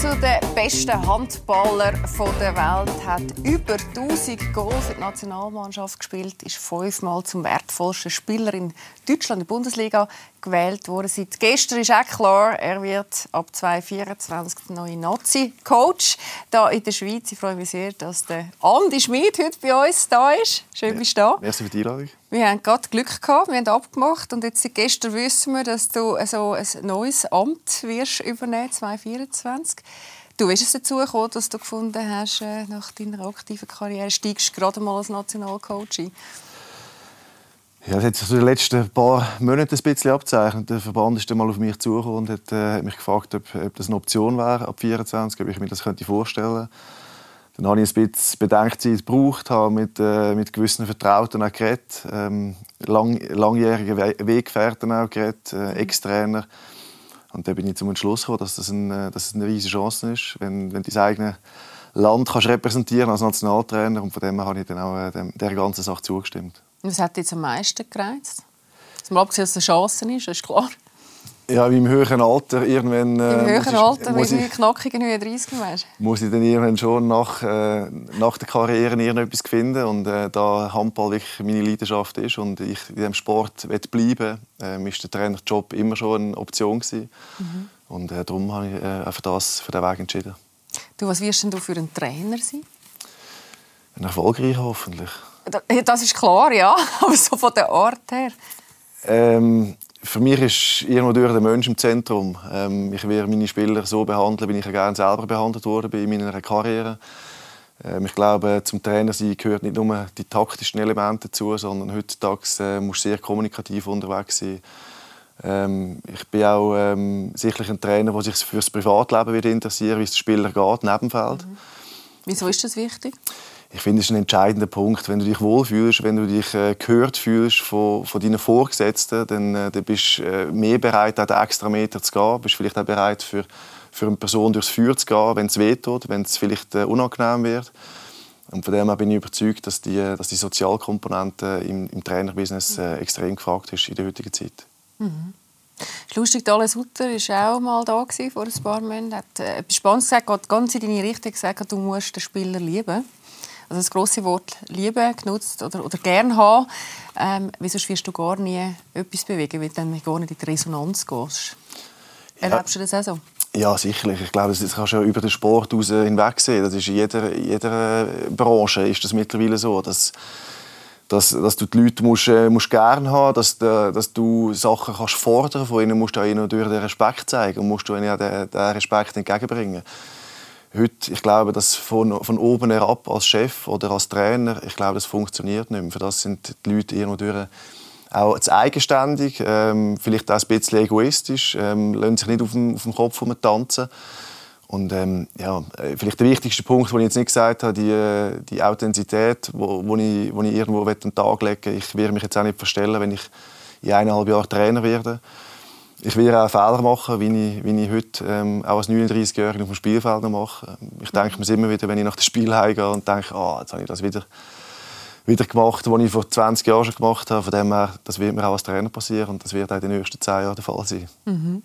zu den besten Handballern der Welt. Hat über 1000 Goals für die Nationalmannschaft gespielt, ist fünfmal zum wertvollsten Spieler in Deutschland in der Bundesliga gewählt worden. Seit gestern ist auch klar, er wird ab 2024 der neue Nazi-Coach hier in der Schweiz. Ich freue mich sehr, dass der Andi Schmid heute bei uns da ist. Schön, bist du da. Merci für die Einladung. Wir haben gerade Glück gehabt, wir haben abgemacht und jetzt seit gestern wissen wir, dass du also ein neues Amt wirst übernehmen 2024. Du bist es dazu gekommen, dass du gefunden hast, äh, nach deiner aktiven Karriere steigst du gerade mal als Nationalcoach ein. Ja, das hat sich in den letzten paar Monaten ein bisschen abzeichnet. Der Verband ist dann mal auf mich zugekommen und hat, äh, mich gefragt, ob, ob, das eine Option wäre ab 24, ob ich mir das könnte vorstellen Dann habe ich ein bisschen Bedenkzeit gebraucht, habe mit, äh, mit gewissen Vertrauten auch geredet, ähm, lang, langjährige We Weggefährten auch geredet, äh, Ex-Trainer. Und dann bin ich zum Entschluss gekommen, dass das, ein, äh, dass das eine riesige Chance ist, wenn, wenn dein eigenes Land kannst repräsentieren als Nationaltrainer. Und von dem habe ich dann auch äh, der ganzen Sache zugestimmt. Was hat dich am meisten gereizt? Abgesehen, dass es eine Chance ist, ist klar. Ja, im höheren Alter irgendwann... Äh, Im höheren Alter, muss ich, knackigen 39 weißt. Muss ich dann irgendwann schon nach, äh, nach der Karriere irgendetwas finden und äh, da Handball wirklich meine Leidenschaft ist und ich in diesem Sport bleiben äh, ist der Trainerjob immer schon eine Option gewesen. Mhm. Und äh, darum habe ich äh, für, das, für den Weg entschieden. Du, was wirst denn du für ein Trainer sein? Ein erfolgreicher hoffentlich. Das ist klar, ja. Aber so von der Art her? Ähm, für mich ist irgendwo durch der Mensch im Zentrum. Ähm, ich werde meine Spieler so behandeln, wie ich gerne selber behandelt wurde in meiner Karriere. Ähm, ich glaube, zum Trainer sein gehört nicht nur die taktischen Elemente dazu, sondern heutzutage äh, muss sehr kommunikativ unterwegs sein. Ähm, ich bin auch ähm, sicherlich ein Trainer, der sich für das Privatleben interessiert, wie es dem Spieler geht, neben dem Feld. Mhm. Wieso ist das wichtig? Ich finde, es ist ein entscheidender Punkt. Wenn du dich wohlfühlst, wenn du dich äh, gehört fühlst von, von deinen Vorgesetzten, dann, äh, dann bist du äh, mehr bereit, auch den extra Meter zu gehen. Bist vielleicht auch bereit, für, für eine Person durchs Feuer zu gehen, wenn es wehtut, wenn es vielleicht äh, unangenehm wird. Und von dem her bin ich überzeugt, dass die, dass die Sozialkomponente im, im Trainerbusiness äh, extrem gefragt ist in der heutigen Zeit. Mhm. Lustig, Dale Sutter war auch mal da vor ein paar Monaten. Er hat äh, etwas Spannendes gesagt, ganz in deine Richtung gesagt, du musst den Spieler lieben also das große Wort Liebe genutzt oder, oder gern haben. Ähm, wieso wirst du gar nie etwas bewegen, weil du dann gar nicht in die Resonanz gehst? Erlebst du das auch so? Ja, sicherlich. Ich glaube, das kannst du ja über den Sport hinweg sehen. Das ist in jeder, jeder Branche ist das mittlerweile so, dass, dass, dass du die Leute musst, äh, musst gerne haben, dass, dass du Sachen kannst fordern von ihnen, musst du ihnen durch den Respekt zeigen und musst du ihnen den, den Respekt entgegenbringen heute, ich glaube, dass von, von oben herab als Chef oder als Trainer, ich glaube, das funktioniert nicht mehr. Für das sind die Leute irgendwo auch zu eigenständig, ähm, vielleicht auch ein bisschen egoistisch, ähm, lassen sich nicht auf dem, auf dem Kopf tanzen. Und ähm, ja, äh, vielleicht der wichtigste Punkt, den ich jetzt nicht gesagt habe, die, äh, die Authentizität, wo, wo, ich, wo ich irgendwo an den Tag legen will. Ich werde mich jetzt auch nicht verstellen, wenn ich in eineinhalb Jahren Trainer werde ich werde auch Fehler machen, wie ich, wie ich heute ähm, auch als 39-Jähriger auf dem Spielfeld noch mache. Ich denke mir immer wieder, wenn ich nach dem Spiel heimgehe und denke, ah, jetzt habe ich das wieder, wieder gemacht, was ich vor 20 Jahren schon gemacht habe. Von dem her, das wird mir auch als Trainer passieren und das wird auch in den nächsten 10 Jahren der Fall sein. Mhm.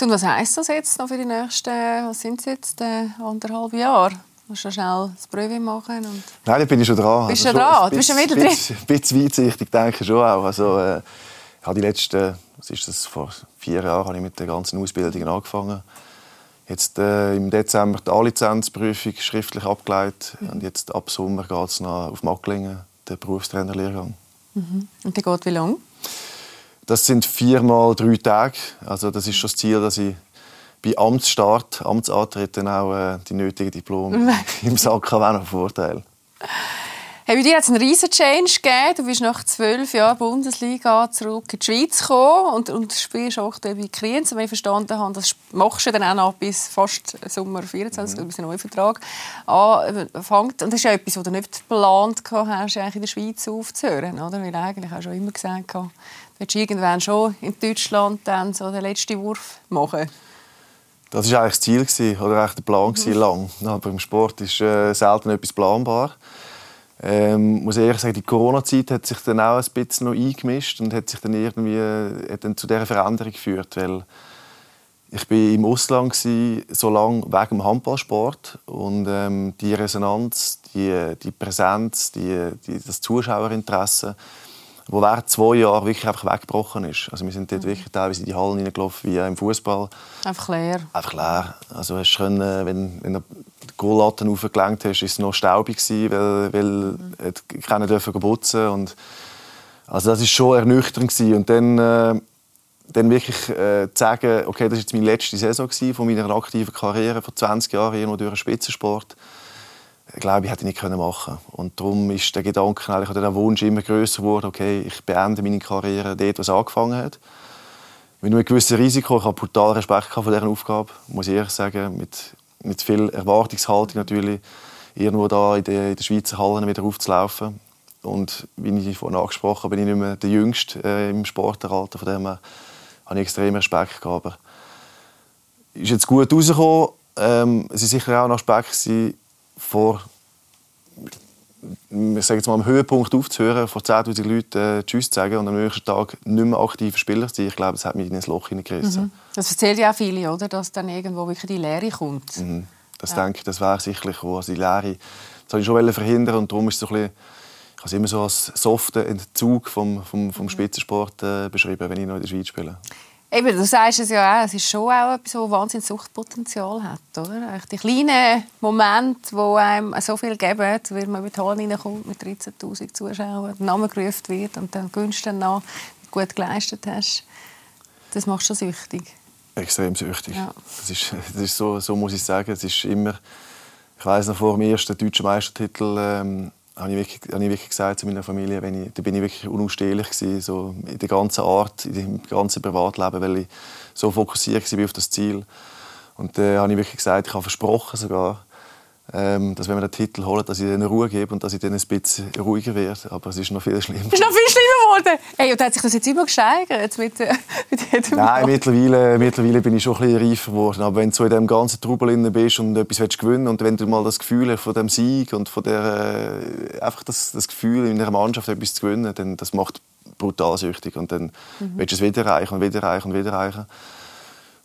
Und was heisst das jetzt noch für die nächsten, was sind es jetzt, äh, anderthalb Jahre? Du musst schnell das Prüfung machen? Und Nein, da bin ich schon dran. Bist also schon dran? Du bist schon wieder drin? Ein bisschen weitsichtig denke ich schon auch. Also, äh, ich habe die letzten was ist das, vor vier Jahren habe ich mit der ganzen Ausbildung angefangen. Jetzt äh, im Dezember die A-Lizenzprüfung schriftlich abgeleitet mhm. und jetzt ab Sommer geht es auf Macklingen, den Berufstrainerlehrgang. Mhm. Und der geht wie lange? Das sind viermal drei Tage. Also das ist schon das Ziel, dass ich bei Amtsstart, Amtsantritt dann auch äh, die nötigen Diplome im Sack habe, auch noch Vorteil. Hey, bei dir hat es einen riesen Change gegeben. Du bist nach zwölf Jahren Bundesliga zurück in die Schweiz gekommen und, und spielst auch bei Kriens. Und wir verstanden haben, das machst du dann auch noch bis fast Sommer 24, mhm. bis ein neuer Vertrag anfängt. Und das ist ja etwas, was du nicht geplant hast, eigentlich in der Schweiz aufzuhören. Oder? Weil eigentlich hast du schon immer gesagt, du willst irgendwann schon in Deutschland dann so den letzten Wurf machen. Das war eigentlich das Ziel oder eigentlich der Plan mhm. lang. Aber im Sport ist äh, selten etwas planbar. Ähm, muss ehrlich sagen, die Corona-Zeit hat sich dann auch ein bisschen noch eingemischt und hat sich dann irgendwie hat dann zu dieser Veränderung geführt, weil ich war im Ausland gewesen, so lange wegen dem Handballsport und ähm, die Resonanz, die, die Präsenz, die, die, das Zuschauerinteresse, wo während zwei Jahren wirklich einfach weggebrochen ist. Also wir sind dort mhm. wirklich teilweise in die Hallen hineingelaufen wie im Fußball. Einfach leer. Einfach leer. Also hast können, wenn, wenn du die Goallatten aufgelenkt hast, ist es noch staubig gewesen, weil, weil mhm. keiner dürfen putzen und also das ist schon ernüchternd gewesen. und dann äh, dann wirklich äh, zu sagen, okay, das war jetzt meine letzte Saison von meiner aktiven Karriere vor 20 Jahren irgendwo durch den Spitzensport, glaube ich, hätte ich nicht können machen Und darum ist der Gedanke eigentlich, der Wunsch immer größer geworden, okay, ich beende meine Karriere dort, was angefangen hat. Mit einem gewissen Risiko, ich habe brutal Respekt vor dieser Aufgabe, muss ich ehrlich sagen, mit, mit viel Erwartungshaltung natürlich, irgendwo da in den, in den Schweizer Hallen wieder aufzulaufen. Und wie ich vorhin angesprochen habe, bin ich nicht mehr der Jüngste äh, im Sporteralter, von dem habe ich extrem Respekt gehabt. Aber ist jetzt gut rausgekommen. Ähm, es war sicher auch ein Aspekt, vor ich sage jetzt mal, am Höhepunkt aufzuhören, vor 10'000 Leuten äh, Tschüss zu sagen und am nächsten Tag nicht mehr aktiver Spieler zu sein. Ich glaube, das hat mich in ein Loch hineingerissen. Mhm. Das erzählen ja auch viele, oder? dass dann irgendwo wirklich die Leere kommt. Mhm. Das ja. denke ich, das wäre sicherlich auch. Also die Leere, das wollte ich schon verhindern und darum ist es so ein bisschen ich habe es immer so als soften Entzug vom, vom, vom mhm. Spitzensport äh, beschrieben, wenn ich noch in der Schweiz spiele. Eben, du sagst es ja auch, es ist schon auch etwas, das wahnsinnig Suchtpotenzial hat, oder? Die kleinen Momente, die einem so viel geben, wenn man mit Hall reinkommt, mit 13'000 Zuschauern, der Name gerufen wird und dann gönnst du wie gut geleistet hast, das macht schon süchtig. Extrem süchtig. Ja. Das ist, das ist so, so muss ich sagen, es ist immer, ich weiß noch vor dem ersten deutschen Meistertitel ähm, habe ich wirklich, habe ich wirklich gesagt zu meiner Familie, wenn ich, da bin ich wirklich unausstehlich gewesen, so in der ganzen Art, in dem ganzen Privatleben, weil ich so fokussiert war auf das Ziel. Und dann äh, habe ich wirklich gesagt, ich habe versprochen sogar, ähm, dass wenn wir den Titel holen, dass ich ihnen Ruhe gebe und dass ich dann ein bisschen ruhiger werde. Aber es ist noch viel schlimmer. Es ist noch viel schlimmer geworden. Hey, und hat sich das jetzt immer gesteigert mit, äh, mit Nein, mittlerweile, mittlerweile bin ich schon ein bisschen reifer geworden. Aber wenn du so in diesem ganzen Trubel bist und etwas willst gewinnen und wenn du mal das Gefühl hast von dem Sieg und von der, äh, einfach das, das Gefühl in einer Mannschaft etwas zu gewinnen, dann das macht brutal süchtig und dann mhm. willst du es wieder erreichen und wieder erreichen und wieder erreichen.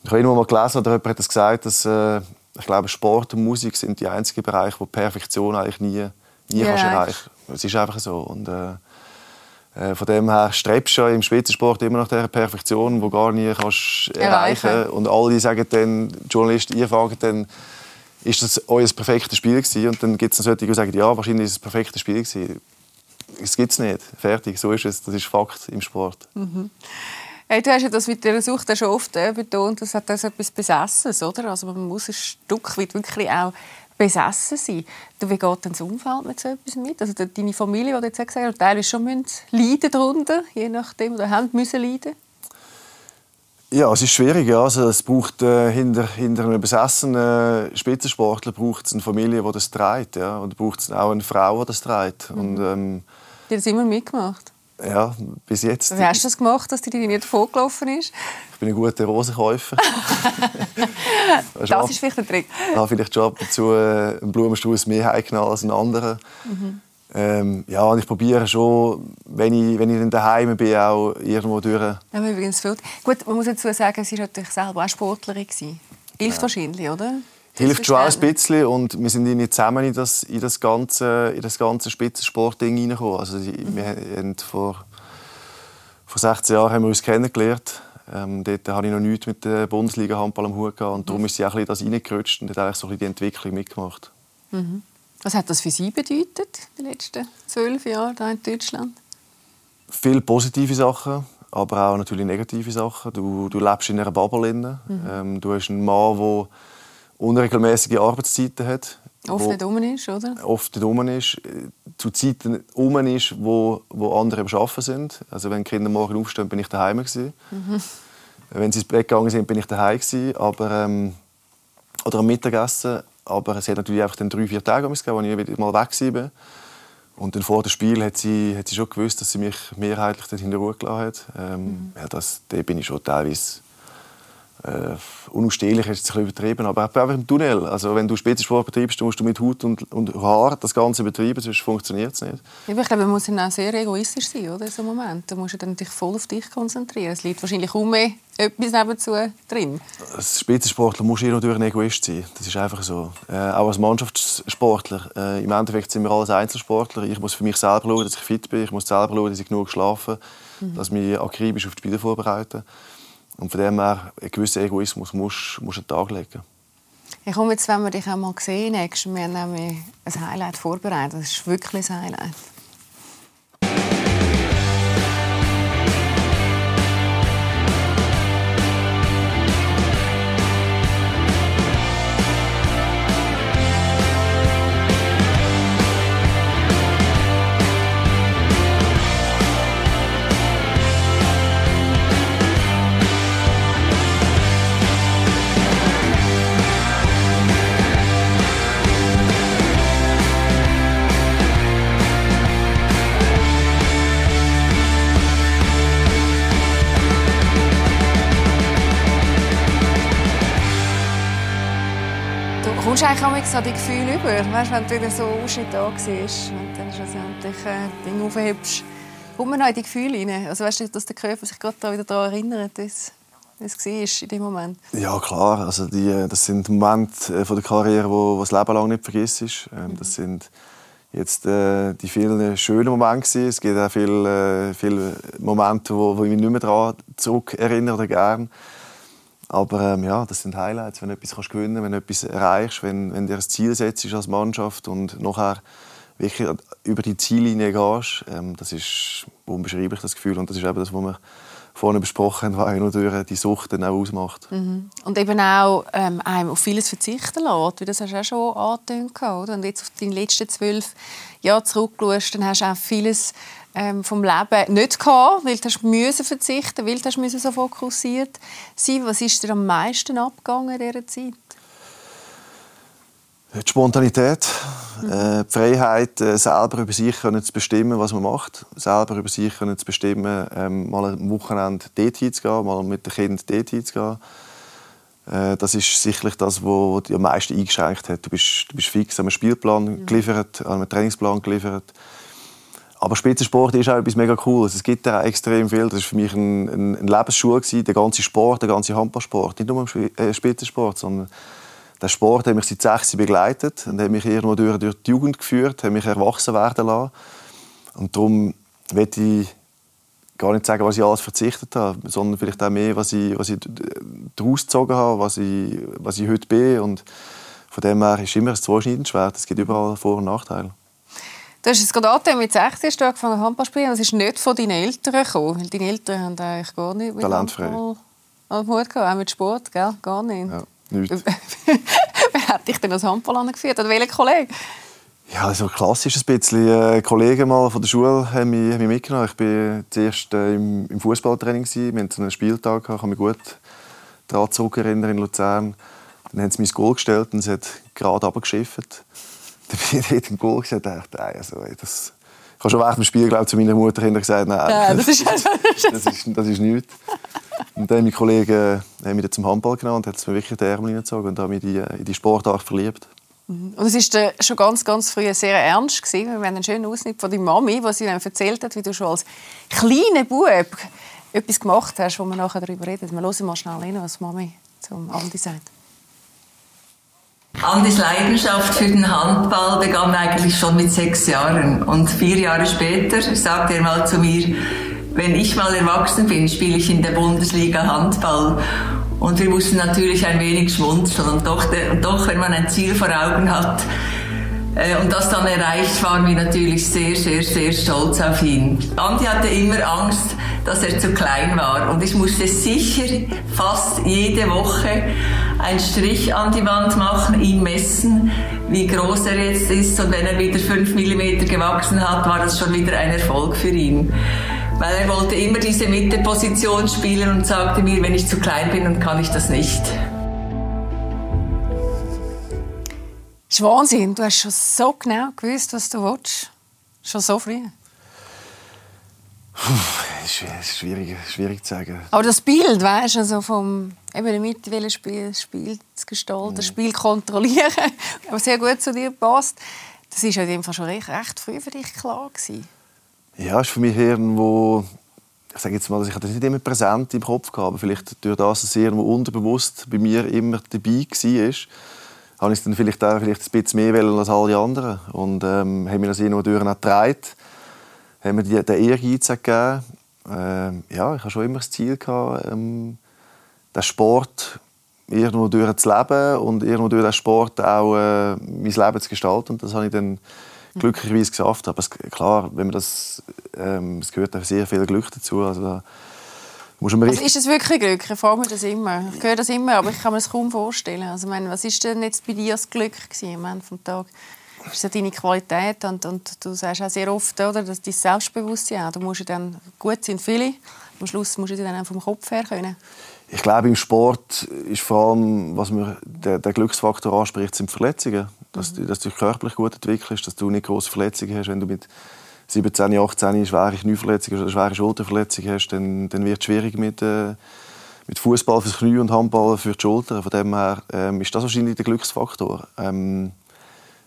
Ich habe irgendwo mal gelesen, oder jemand hat das gesagt, dass äh, ich glaube, Sport und Musik sind die einzigen Bereiche, wo Perfektion eigentlich nie, nie ja, kannst erreichen Es ist einfach so. Und, äh, äh, von dem her strebst du ja im Spitzensport immer nach der Perfektion, die du gar nie kannst erreichen kannst. Und alle sagen dann, die Journalisten, ihr fragen dann, ist das euer perfektes Spiel gewesen? Und dann gibt es solche, die sagen, ja, wahrscheinlich ist es ein perfektes Spiel gewesen. Es gibt es nicht. Fertig, so ist es. Das ist Fakt im Sport. Mhm. Hey, du hast ja das mit der Sucht schon oft äh, betont, das hat das etwas Besessenes, oder? Also man muss ein Stück weit wirklich auch besessen sein. Du, wie geht denn das Umfeld mit so etwas mit? Also deine Familie, die du jetzt gesagt hast, teilweise schon leiden darunter, je nachdem, oder haben müssen leiden? Ja, es ist schwierig. Ja. Also, es braucht äh, hinter, hinter einem besessenen Spitzensportler braucht es eine Familie, die das trägt. Ja. Und braucht es auch eine Frau, die das trägt. Mhm. Und, ähm, die das immer mitgemacht? Ja, bis jetzt. Wie hast du das gemacht, dass die dir nicht vorgelaufen ist? Ich bin ein guter Rosenkäufer. das ist vielleicht ein Trick. Ich habe vielleicht schon ab und zu äh, einen Blumenstrauß mehr heimgenommen als einen anderen. Mhm. Ähm, ja, und ich probiere schon, wenn ich, wenn ich dann daheim bin, auch irgendwo durch. Ja, übrigens viel. Gut, man muss dazu sagen, sie war natürlich selber auch Sportlerin. Hilft ja. wahrscheinlich, oder? Hilft schon ein bisschen und wir sind irgendwie zusammen in das, in das ganze, in das ganze Spitzensportding hineingekommen. Also wir haben vor, vor 16 Jahren haben wir uns kennengelernt. Ähm, dort hatte ich noch nichts mit der Bundesliga Handball am Hut gehabt und darum ist sie auch ein das reingerutscht und hat eigentlich so ein die Entwicklung mitgemacht. Mhm. Was hat das für Sie bedeutet, die letzten zwölf Jahre hier in Deutschland? Viele positive Sachen, aber auch natürlich negative Sachen. Du, du lebst in einer Bubble. Mhm. Ähm, du hast einen Mann, der unregelmäßige Arbeitszeiten hat. Oft nicht um ist, oder? Oft nicht um ist. Zu Zeiten um ist, wo, wo andere am Arbeiten sind. Also wenn die Kinder morgen aufstehen, bin ich daheim. Mhm. Wenn sie ins Bett gegangen sind, bin ich daheim. Aber, ähm, oder am Mittagessen. Aber es hat natürlich einfach dann drei, vier Tage gegeben, wo ich wieder mal weg war. Und dann vor dem Spiel hat sie, hat sie schon gewusst, dass sie mich mehrheitlich in der Ruhe gelassen hat. Ähm, mhm. ja, das, da bin ich schon teilweise äh, unausstehlich ist es ein übertrieben, aber einfach im Tunnel. Also wenn du Spitzensport betreibst, musst du mit Haut und, und Haar das Ganze betreiben, sonst funktioniert es nicht. ich glaube, man muss dann auch sehr egoistisch sein, oder, in so einem Moment. Da musst du dann dich voll auf dich konzentrieren. Es liegt wahrscheinlich kaum mehr etwas nebenzu drin. Als Spitzensportler musst du immer durch ein Egoist sein. Das ist einfach so. Äh, auch als Mannschaftssportler. Äh, Im Endeffekt sind wir alles Einzelsportler. Ich muss für mich selber schauen, dass ich fit bin. Ich muss selber schauen, dass ich genug schlafe, mhm. dass ich mich akribisch auf die Spiele vorbereite. Und von dem her, einen gewissen Egoismus musst du an den Tag legen. Ich komme jetzt, wenn wir dich einmal sehen, wir haben nämlich ein Highlight vorbereitet. Das ist wirklich ein Highlight. So die Gefühle über. Weißt, wenn du wieder so da warst und dann schlussendlich äh, Dinge aufhebst, kommt man in die Gefühle rein. Also weißt du, dass der Körper sich gerade wieder daran erinnert, wie es war in dem Moment. Ja, klar. Also die, äh, das sind Momente äh, von der Karriere, wo, wo das Leben lang nicht vergisst. Ähm, das sind jetzt äh, die vielen schönen Momente Es gibt auch viele, äh, viele Momente, wo, wo ich mich nicht mehr daran zurück erinnere gerne. Aber ähm, ja, das sind Highlights, wenn du etwas kannst gewinnen wenn du etwas erreichst, wenn, wenn du dir ein Ziel setzt als Mannschaft und nachher wirklich über die Ziellinie gehst. Ähm, das ist unbeschreiblich, das Gefühl. Und das ist eben das, was wir vorhin besprochen haben, was durch die Sucht dann auch ausmacht. Mhm. Und eben auch ähm, einem auf vieles verzichten lässt, wie das hast du auch schon angetönt. Oder? Und jetzt auf deine letzten zwölf Jahre zurückschaust, dann hast du auch vieles ähm, vom Leben nicht gehabt, weil du müssen verzichten, weil du müssen so fokussiert sein. Was ist dir am meisten abgegangen in dieser Zeit? Die Spontanität, mhm. äh, die Freiheit, äh, selber über sich können zu bestimmen, was man macht, selber über sich können zu bestimmen, ähm, mal am Wochenende dort hinzugehen, mal mit dem Kind dort hinzugehen. Äh, das ist sicherlich das, was dich am meisten eingeschränkt hat. Du bist, du bist fix an einem Spielplan mhm. geliefert, an einem Trainingsplan geliefert. Aber Spitzensport ist auch etwas mega Cooles. Es gibt da extrem viel. Das war für mich ein, ein, ein Lebensschuh. Der ganze Sport, der ganze Handballsport. Nicht nur im äh, Spitzensport, sondern der Sport hat mich seit sechs begleitet und hat mich irgendwo durch, durch die Jugend geführt, hat mich erwachsen werden lassen. Und darum möchte ich gar nicht sagen, was ich alles verzichtet habe, sondern vielleicht auch mehr, was ich, was ich daraus gezogen habe, was ich, was ich heute bin. Und von dem her ist immer ein zweischneidendes. Es gibt überall Vor- und Nachteile. Du hast es gerade angegeben, mit 16 hast du angefangen Handball spielen. Das ist nicht von deinen Eltern gekommen, weil deine Eltern haben eigentlich gar nicht mit Talentfrei. Handball Hut gehabt, auch mit Sport, gell? gar nicht. Ja, nichts. Wer hat dich denn als Handball angeführt? Oder welcher Kollege? Ja, also klassisch ein bisschen. Äh, Kollegen mal von der Schule haben mich, haben mich mitgenommen. Ich war zuerst äh, im, im Fußballtraining. Wir hatten einen Spieltag, ich kann mich gut daran zurückerinnern in Luzern. Dann haben sie mir das Goal gestellt und es hat gerade runtergeschifft. Dann bin ich dort im Goal und dachte, nein, also, das... Ich habe schon während dem Spiel glaub, zu meiner Mutter gesagt, nein, ja, das, ist, das, ist, das ist nichts. Und dann haben meine Kollegen haben mich zum Handball genommen und hat mir wirklich die Ärmel hineingezogen und habe mich in die, in die Sportart verliebt. Mhm. Und es war schon ganz, ganz früh sehr ernst. Gewesen. Wir haben einen schönen Ausschnitt von deiner Mami, was sie dann erzählt hat, wie du schon als kleiner Bub etwas gemacht hast, wo wir nachher darüber reden. Wir hören mal schnell rein, was Mami zum Andi sagt. Andis Leidenschaft für den Handball begann eigentlich schon mit sechs Jahren. Und vier Jahre später sagte er mal zu mir, wenn ich mal erwachsen bin, spiele ich in der Bundesliga Handball. Und wir mussten natürlich ein wenig schmunzeln. Und doch, und doch wenn man ein Ziel vor Augen hat, äh, und das dann erreicht, waren wir natürlich sehr, sehr, sehr stolz auf ihn. Andi hatte immer Angst, dass er zu klein war. Und ich musste sicher fast jede Woche einen Strich an die Wand machen, ihn messen, wie groß er jetzt ist. Und wenn er wieder fünf Millimeter gewachsen hat, war das schon wieder ein Erfolg für ihn. Weil er wollte immer diese Mitteposition spielen und sagte mir, wenn ich zu klein bin, dann kann ich das nicht. Das ist Wahnsinn. Du hast schon so genau gewusst, was du willst. Schon so früh. ist schwierig, schwierig zu sagen. Aber das Bild, weißt du, also vom eben mit Spiel, Spiel zu gestalten, das Spiel kontrollieren, was sehr gut zu dir passt, das ist ja in dem Fall schon recht, recht früh für dich klar gewesen. Ja, ist für mich irgendwo, ich sage jetzt mal, dass ich das nicht immer präsent im Kopf habe, aber vielleicht durch das, dass es irgendwo unterbewusst bei mir immer dabei war, habe ich es dann vielleicht auch vielleicht ein bisschen mehr als alle anderen und ähm, haben mir das irgendwo durch getragen, haben mir die, den Ehrgeiz gegeben. Ähm, ja, ich habe schon immer das Ziel gehabt, ähm, den Sport irgendwo durch zu leben und irgendwo durch den Sport auch äh, mein Leben zu gestalten. Und das habe ich dann glücklicherweise geschafft. Aber es, klar, wenn man das, ähm, es gehört sehr viel Glück dazu. Also muss man also ist es wirklich Glück? Ich frage mich das immer. Ich höre das immer, aber ich kann mir das kaum vorstellen. Also, meine, was ist denn jetzt bei dir das Glück gewesen, am Ende des Tages? Das ist ja deine Qualität und, und du sagst auch sehr oft, oder, dass dein Selbstbewusstsein auch, du musst ja dann, gut sind viele, am Schluss musst du dann auch vom Kopf her können ich glaube, im Sport ist vor allem, was mir der, der Glücksfaktor anspricht, sind Verletzungen. Dass, mhm. dass du dich körperlich gut entwickelst, dass du nicht große Verletzungen hast. Wenn du mit 17, 18 schwere Knieverletzungen oder schwere Schulterverletzungen hast, dann, dann wird es schwierig mit, äh, mit Fußball fürs Knie und Handball für die Schulter. Von dem her ähm, ist das wahrscheinlich der Glücksfaktor. Ähm,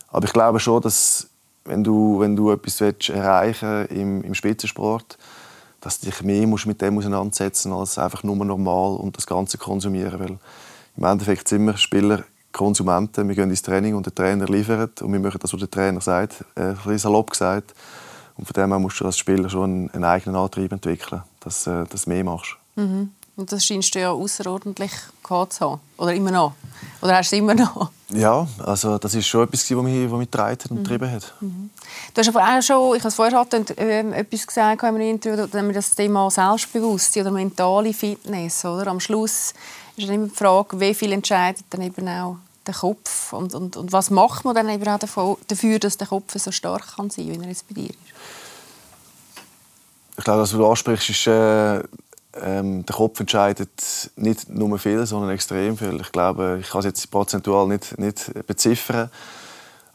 aber ich glaube schon, dass wenn du, wenn du etwas erreichen im, im Spitzensport willst, dass du dich mehr musst mit dem auseinandersetzen als einfach nur normal und das Ganze konsumieren. Weil im Endeffekt sind wir Spieler Konsumenten. Wir gehen ins Training und der Trainer liefert und wir machen das, was der Trainer sagt, äh, salopp gesagt. Und von dem her musst du als Spieler schon einen, eigenen Antrieb entwickeln, dass, äh, dass du mehr machst. Mhm. Und das scheinst du ja außerordentlich gehabt zu haben. Oder immer noch? Oder hast du es immer noch? Ja, also das ist schon etwas, was mich, was mich getragen und mhm. getrieben hat. Mhm. Du hast aber auch schon, ich habe es vorher hatten, äh, etwas gesagt in einem Interview, das Thema Selbstbewusstsein oder mentale Fitness. Oder? Am Schluss ist dann immer die Frage, wie viel entscheidet dann eben auch der Kopf und, und, und was macht man dann eben auch dafür, dass der Kopf so stark kann sein kann, wie er jetzt bei dir ist? Ich glaube, was du ansprichst, ist äh, ähm, der Kopf entscheidet nicht nur viel, sondern extrem viel. Ich glaube, ich kann es jetzt prozentual nicht, nicht beziffern.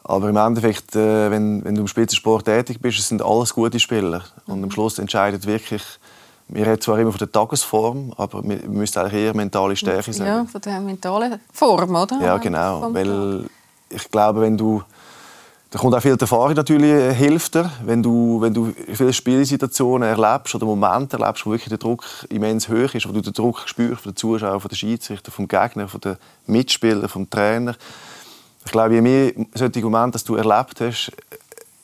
Aber im Endeffekt, äh, wenn, wenn du im Spitzensport tätig bist, sind alles gute Spieler. Und am Schluss entscheidet wirklich, wir reden zwar immer von der Tagesform, aber wir müssen eigentlich eher mentale Stärke sagen. Ja, von der mentalen Form, oder? Ja, genau. Weil ich glaube, wenn du da kommt auch viel Erfahrung natürlich äh, hilft dir, wenn du, wenn du viele Spielsituationen erlebst oder Momente erlebst, wo wirklich der Druck immens hoch ist, wo du den Druck spürst von den Zuschauern, von den Schiedsrichter, vom Gegner, von den Mitspielern, vom Trainer. Ich glaube, je mehr solche Momente dass du erlebt hast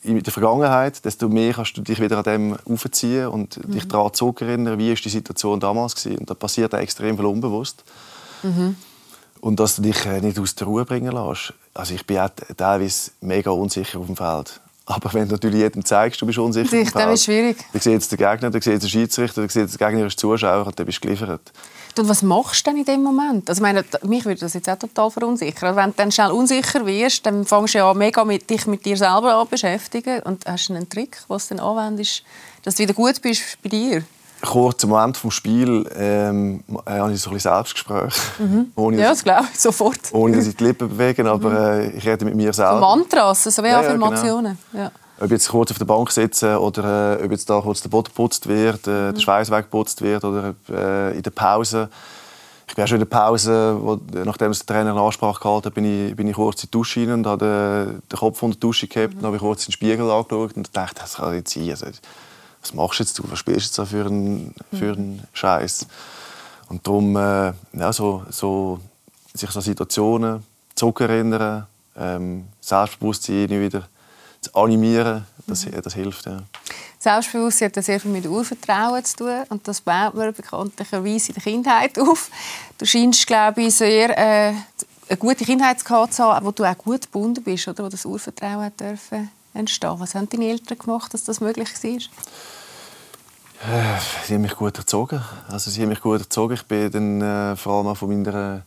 in der Vergangenheit, desto mehr kannst du dich wieder an dem aufziehen und mhm. dich daran zurückerinnern, wie ist die Situation damals war. Und da passiert auch extrem viel unbewusst. Mhm. Und dass du dich äh, nicht aus der Ruhe bringen lässt. Also ich bin auch teilweise mega unsicher auf dem Feld. Aber wenn du natürlich jedem zeigst, du bist unsicher Sich, auf dem Feld, ist schwierig. dann sieht es der Gegner, dann sieht es der Schiedsrichter, dann sieht es der gegnerische Zuschauer und dann bist du geliefert. Und was machst du denn in dem Moment? Also meine, mich würde das jetzt auch total verunsichern. Wenn du dann schnell unsicher wirst, dann fängst du ja mega mit dich mit dir selber an beschäftigen und hast einen Trick, was du dann anwendest, dass du wieder gut bist bei dir kurz am Ende des Spiels ähm, äh, habe ich so ein Selbstgespräch. Mhm. Ohne, ja, das glaube ich, sofort. Ohne dass ich die Lippen bewege, aber äh, ich rede mit mir selber. So Mantras, so wie ja, Affirmationen. Ja, genau. ja. Ob jetzt kurz auf der Bank sitze oder äh, ob jetzt da kurz der Boden geputzt wird, äh, mhm. der Schweiß weggeputzt wird oder äh, in der Pause. Ich bin auch schon in der Pause, wo, nachdem der Trainer eine Ansprache gehalten hat, bin ich, bin ich kurz in die Dusche rein und habe den, den Kopf unter die Dusche gehabt. Mhm. Dann habe ich kurz in den Spiegel angeschaut und dachte, das kann nicht sein. Also, was machst du jetzt? Du? Was spielst du jetzt für einen, für einen Scheiß? Und darum, äh, ja, so, so, sich so Situationen zurückerinnern, ähm, Selbstbewusstsein wieder zu animieren, das, mhm. das hilft. Ja. Selbstbewusstsein hat sehr viel mit Urvertrauen zu tun und das baut man bekanntlicherweise in der Kindheit auf. Du scheinst, glaube ich, sehr äh, eine gute Kindheit zu haben, wo du auch gut gebunden bist, oder? wo das Urvertrauen hat dürfen entstehen. Was haben deine Eltern gemacht, dass das möglich war? Äh, sie haben mich gut erzogen. Also sie haben mich gut erzogen. Ich bin dann äh, vor allem auch von meiner,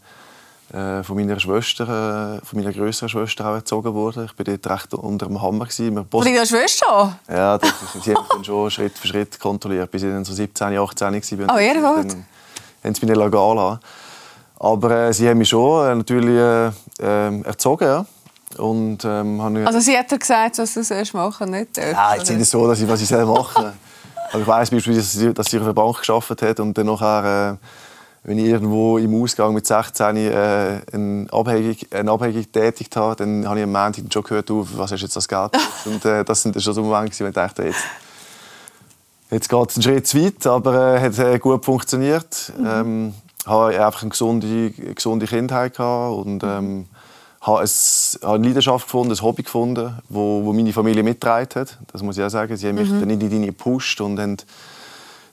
äh, von meiner Schwester, äh, von meiner größeren Schwester auch erzogen worden. Ich bin dort recht unter dem Hammer gewesen. Von deiner Schwester? Ja, das, sie haben dann schon Schritt für Schritt kontrolliert, bis ich dann so 17, 18 war. Oh, ihr Dann haben sie mich legal Aber äh, sie haben mich schon äh, natürlich äh, erzogen, ja. Und, ähm, also sie hat gesagt, was du machen sollst, nicht? Nein, jetzt nicht so, dass ich was ich machen soll. Also ich weiss beispielsweise, dass sie auf der Bank gearbeitet hat und dann nachher, äh, wenn ich irgendwo im Ausgang mit 16 äh, eine Abhängig, eine Abhängig tätigt habe, dann habe ich am Montag schon gehört, du, was hast du jetzt das Geld? und äh, das sind schon so Momente, wo ich dachte, jetzt, jetzt geht es einen Schritt zu weit, aber es äh, hat äh, gut funktioniert. Mhm. Ähm, habe einfach eine gesunde, gesunde Kindheit gehabt und ähm, habe, habe eine Leidenschaft gefunden, ein Hobby gefunden, wo, wo meine Familie mitgetragen hat. Das muss ich auch sagen. Sie haben mich mhm. nicht in die gepusht und haben,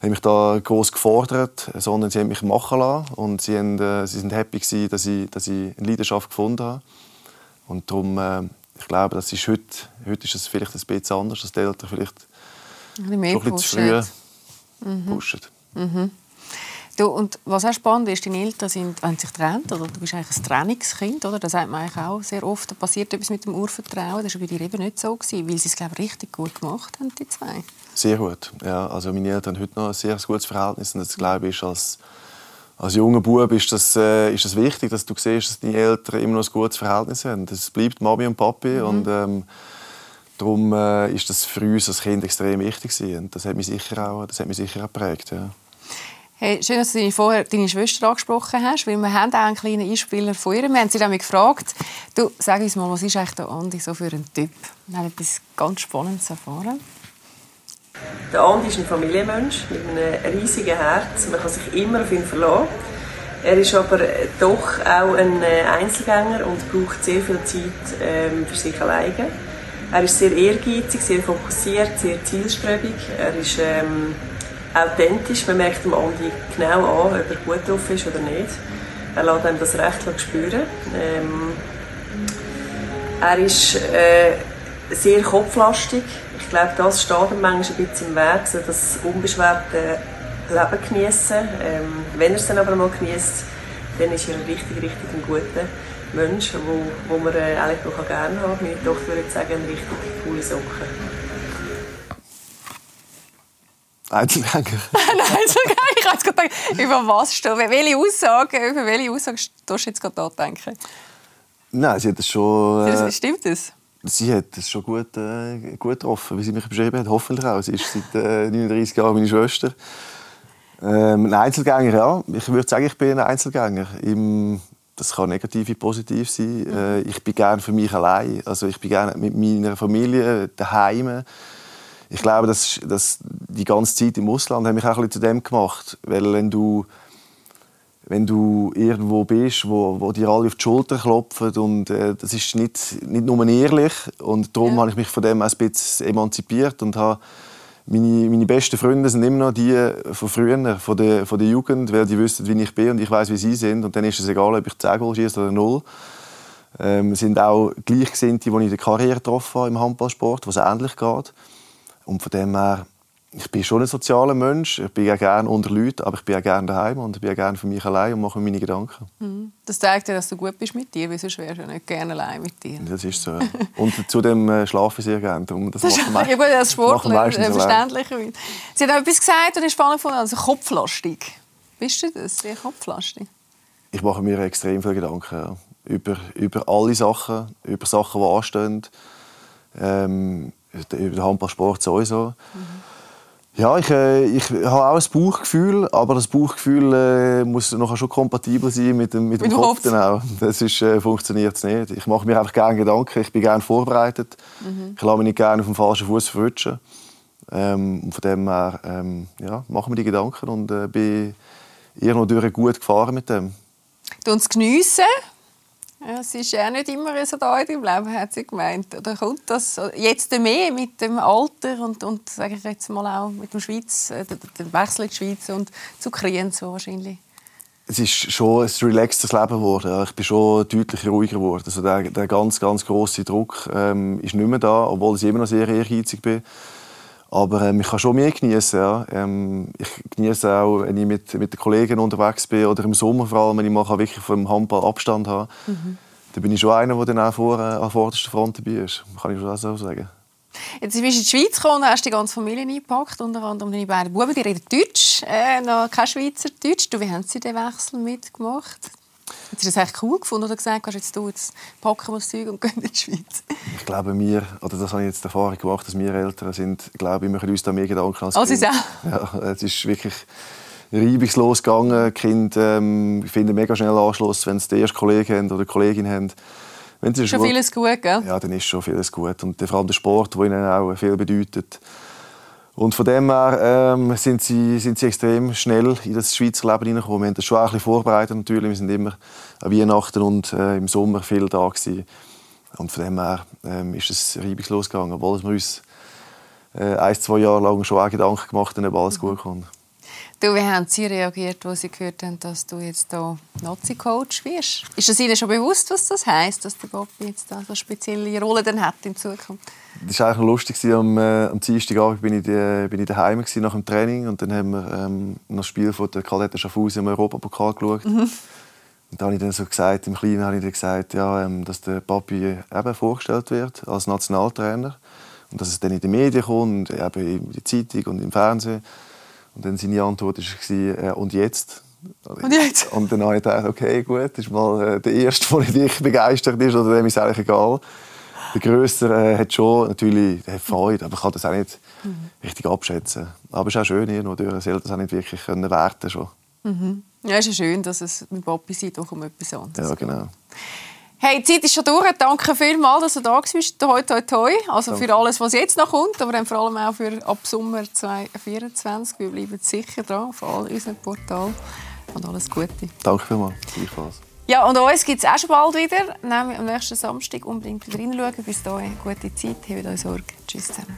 haben mich da groß gefordert, sondern sie haben mich machen lassen und sie, haben, äh, sie sind happy gewesen, dass ich, dass ich eine Leidenschaft gefunden habe. Und darum, äh, ich glaube, das ist heute, heute ist es vielleicht ein bisschen anders, dass die Eltern vielleicht ein bisschen schon ein bisschen zu früh mhm. pushen. Mhm. Du, und was auch spannend ist, deine Eltern sind, wenn sich trennt, oder du bist eigentlich ein Trennungskind, oder? Das sagt man eigentlich auch sehr oft, da passiert etwas mit dem Urvertrauen. Das war bei dir eben nicht so, gewesen, weil sie es, glaube ich, richtig gut gemacht haben, die zwei. Sehr gut, ja. Also meine Eltern haben heute noch ein sehr gutes Verhältnis und das, glaube ich, als, als junger Bub ist das, äh, ist das wichtig, dass du siehst, dass deine Eltern immer noch ein gutes Verhältnis haben. Das bleibt Mami und Papi mhm. und ähm, darum äh, ist das für uns als Kind extrem wichtig gewesen. und das hat mich sicher auch, das hat mich sicher auch geprägt, ja. Hey, schön, dass du vorher deine Schwester angesprochen hast, weil wir haben auch einen kleinen Einspieler von ihr. Wir haben sie damit gefragt, du, sag uns mal, was ist eigentlich der Andi so für ein Typ? Wir haben etwas ganz Spannendes erfahren. Der Andi ist ein Familienmensch mit einem riesigen Herz. Man kann sich immer auf ihn verlassen. Er ist aber doch auch ein Einzelgänger und braucht sehr viel Zeit ähm, für sich alleine. Er ist sehr ehrgeizig, sehr fokussiert, sehr zielstrebig. Er ist ähm, authentisch. Man merkt dem Andi genau an, ob er gut drauf ist oder nicht. Er lässt einem das recht spüren. Ähm, er ist äh, sehr kopflastig. Ich glaube, das steht ihm manchmal ein bisschen im Weg, so das unbeschwerte Leben genießen. Ähm, wenn er es dann aber mal genießt, dann ist er ein richtig, richtig ein guter Mensch, wo, wo man äh, eigentlich noch gerne haben kann. Meine Tochter würde sagen, eine richtig coole Socke. Einzelgänger. Nein, Einzelgänger. Ich habe gedacht, über was stehen Welche Aussage, über welche Aussage tust du jetzt gerade denken? Nein, sie hat das schon... Äh, Stimmt das? Sie hat das schon gut, äh, gut getroffen, wie sie mich beschrieben hat. Hoffentlich auch. Sie ist seit äh, 39 Jahren meine Schwester. Ähm, ein Einzelgänger, ja. Ich würde sagen, ich bin ein Einzelgänger. Im, das kann negativ wie positiv sein. Äh, ich bin gerne für mich allein. Also ich bin gerne mit meiner Familie daheim ich glaube, dass, dass die ganze Zeit im Ausland hat mich auch ein zu dem gemacht, weil wenn du wenn du irgendwo bist, wo, wo dir alle auf die Schulter klopfen und äh, das ist nicht, nicht nur ehrlich und darum ja. habe ich mich von dem ein bisschen emanzipiert und habe meine, meine besten Freunde sind immer noch die von früher, von der, von der Jugend, weil die wissen, wie ich bin und ich weiß, wie sie sind und dann ist es egal, ob ich 10 Goal schieße oder 0. Ähm, sind auch Gleichgesinnte, die ich in der Karriere getroffen habe im Handballsport, was ähnlich geht. Und von dem her, ich bin schon ein sozialer Mensch. Ich bin ja gerne unter Leuten, aber ich bin ja gerne daheim und ich bin ja gerne für mich allein und mache mir meine Gedanken. Mhm. Das zeigt ja, dass du gut bist mit dir, weil sonst wärst du nicht gerne allein mit dir. Das ist so. und zudem äh, schlafe ich sehr gerne. Darum, das, das macht ja gut, als Sportler äh, verständlich. Sie hat auch etwas gesagt und ich spannend gefunden, also kopflastig. Bist du das, sehr kopflastig? Ich mache mir extrem viele Gedanken ja. über, über alle Sachen, über Sachen, die anstehen. Ähm, über den Handballsport sowieso. Mhm. Ja, ich, äh, ich habe auch ein Bauchgefühl, aber das Bauchgefühl äh, muss nachher schon kompatibel sein mit dem, mit dem Kopf. Dann. Das ist, äh, funktioniert nicht. Ich mache mir einfach gerne Gedanken, ich bin gerne vorbereitet. Mhm. Ich lasse mich nicht gerne auf dem falschen Fuß verrutschen. Ähm, von dem her ähm, ja, machen wir die Gedanken und äh, bin irgendwo durch gut gefahren mit dem. Du uns geniessen ja, es ist ja nicht immer so da in deinem Leben, hat sie gemeint. Oder kommt das jetzt mehr mit dem Alter und, und sage ich jetzt mal auch mit dem Schweiz, äh, dem Wechsel in die Schweiz und zu Kriegen so wahrscheinlich? Es ist schon ein relaxtes Leben geworden. Ich bin schon deutlich ruhiger geworden. Also der, der ganz, ganz große Druck ähm, ist nicht mehr da, obwohl ich immer noch sehr ehrgeizig bin. Aber ähm, ich kann schon mehr genießen. Ja. Ähm, ich genieße auch, wenn ich mit, mit den Kollegen unterwegs bin oder im Sommer vor allem, wenn ich mal wirklich vom Handball Abstand habe. Mhm. Dann bin ich schon einer, der dann auch vor, äh, an vorderster Front dabei ist. Kann ich schon auch so sagen. Jetzt bist du in die Schweiz gekommen und hast die ganze Familie eingepackt, unter anderem deine beiden Buben, die reden Deutsch, äh, noch kein Schweizerdeutsch. Du, wie haben sie den Wechsel mitgemacht? Hast du das echt cool gefunden oder gesagt, hast jetzt, du, jetzt packen wir das Zeug und gehen in die Schweiz? Ich glaube, wir, oder das habe ich jetzt die Erfahrung gemacht, dass wir Eltern sind, glaube ich, wir machen uns da mehr Gedanken als Oh, Kind. auch? Ja, es ist wirklich reibungslos gegangen. Die Kinder ähm, finden mega schnell Anschluss, wenn sie den ersten Kollegen haben oder Kollegin haben. Wenn sie Schon Schule- vieles gut, gell? Ja, dann ist schon vieles gut. Und vor allem der Sport, der ihnen auch viel bedeutet. Und von dem her ähm, sind, sie, sind sie extrem schnell in das Schweizer Leben hineingekommen. Wir haben das schon ein bisschen vorbereitet natürlich. Wir sind immer an Weihnachten und äh, im Sommer viel da gewesen. Und von dem her ähm, ist es reibungslos gegangen, obwohl wir uns äh, ein, zwei Jahre lang schon auch Gedanken gemacht haben, ob alles gut kommt. Du, wie haben sie reagiert, als sie gehört haben, dass du jetzt hier Nazi-Coach wirst? Ist es ihnen schon bewusst, was das heisst, dass der Bobby jetzt da so eine spezielle Rolle dann hat in Zukunft? Das war eigentlich lustig. Am, äh, am Dienstagabend bin ich, die, bin ich daheim gewesen, nach dem Training und dann haben wir ähm, noch das Spiel von der Kadetten Schaffhausen im Europapokal geschaut. Und da habe ich dann so gesagt, im Kleinen habe ich dann gesagt, ja, ähm, dass der Papi eben vorgestellt wird als Nationaltrainer und dass es dann in die Medien kommt, eben in der Zeitung und im Fernsehen. Und dann seine Antwort war, äh, und jetzt? Und jetzt? Und dann habe ich gedacht, okay, gut, das ist mal äh, der Erste, der wirklich begeistert ist, oder dem ist es eigentlich egal. Der Grösser äh, hat schon natürlich hat Freude, aber kann das auch nicht richtig abschätzen. Aber es ist auch schön, irgendwo durch. Er sollte das auch nicht wirklich können werten schon. Ja, es ist schön, dass es mit Bobby sieht, auch um etwas anderes. Ja, genau. Hey, die Zeit ist schon durch. Danke vielmals, dass du da warst. Toi, toi, toi. Also für alles, was jetzt noch kommt, aber dann vor allem auch für ab Sommer 2024. Wir bleiben sicher dran auf all unseren Portalen. Und alles Gute. Danke vielmals. Gleichfalls. Ja, und uns gibt es auch schon bald wieder. Nämlich am nächsten Samstag unbedingt wieder reinschauen. Bis dahin, gute Zeit. Habt euch Sorge. Tschüss zusammen.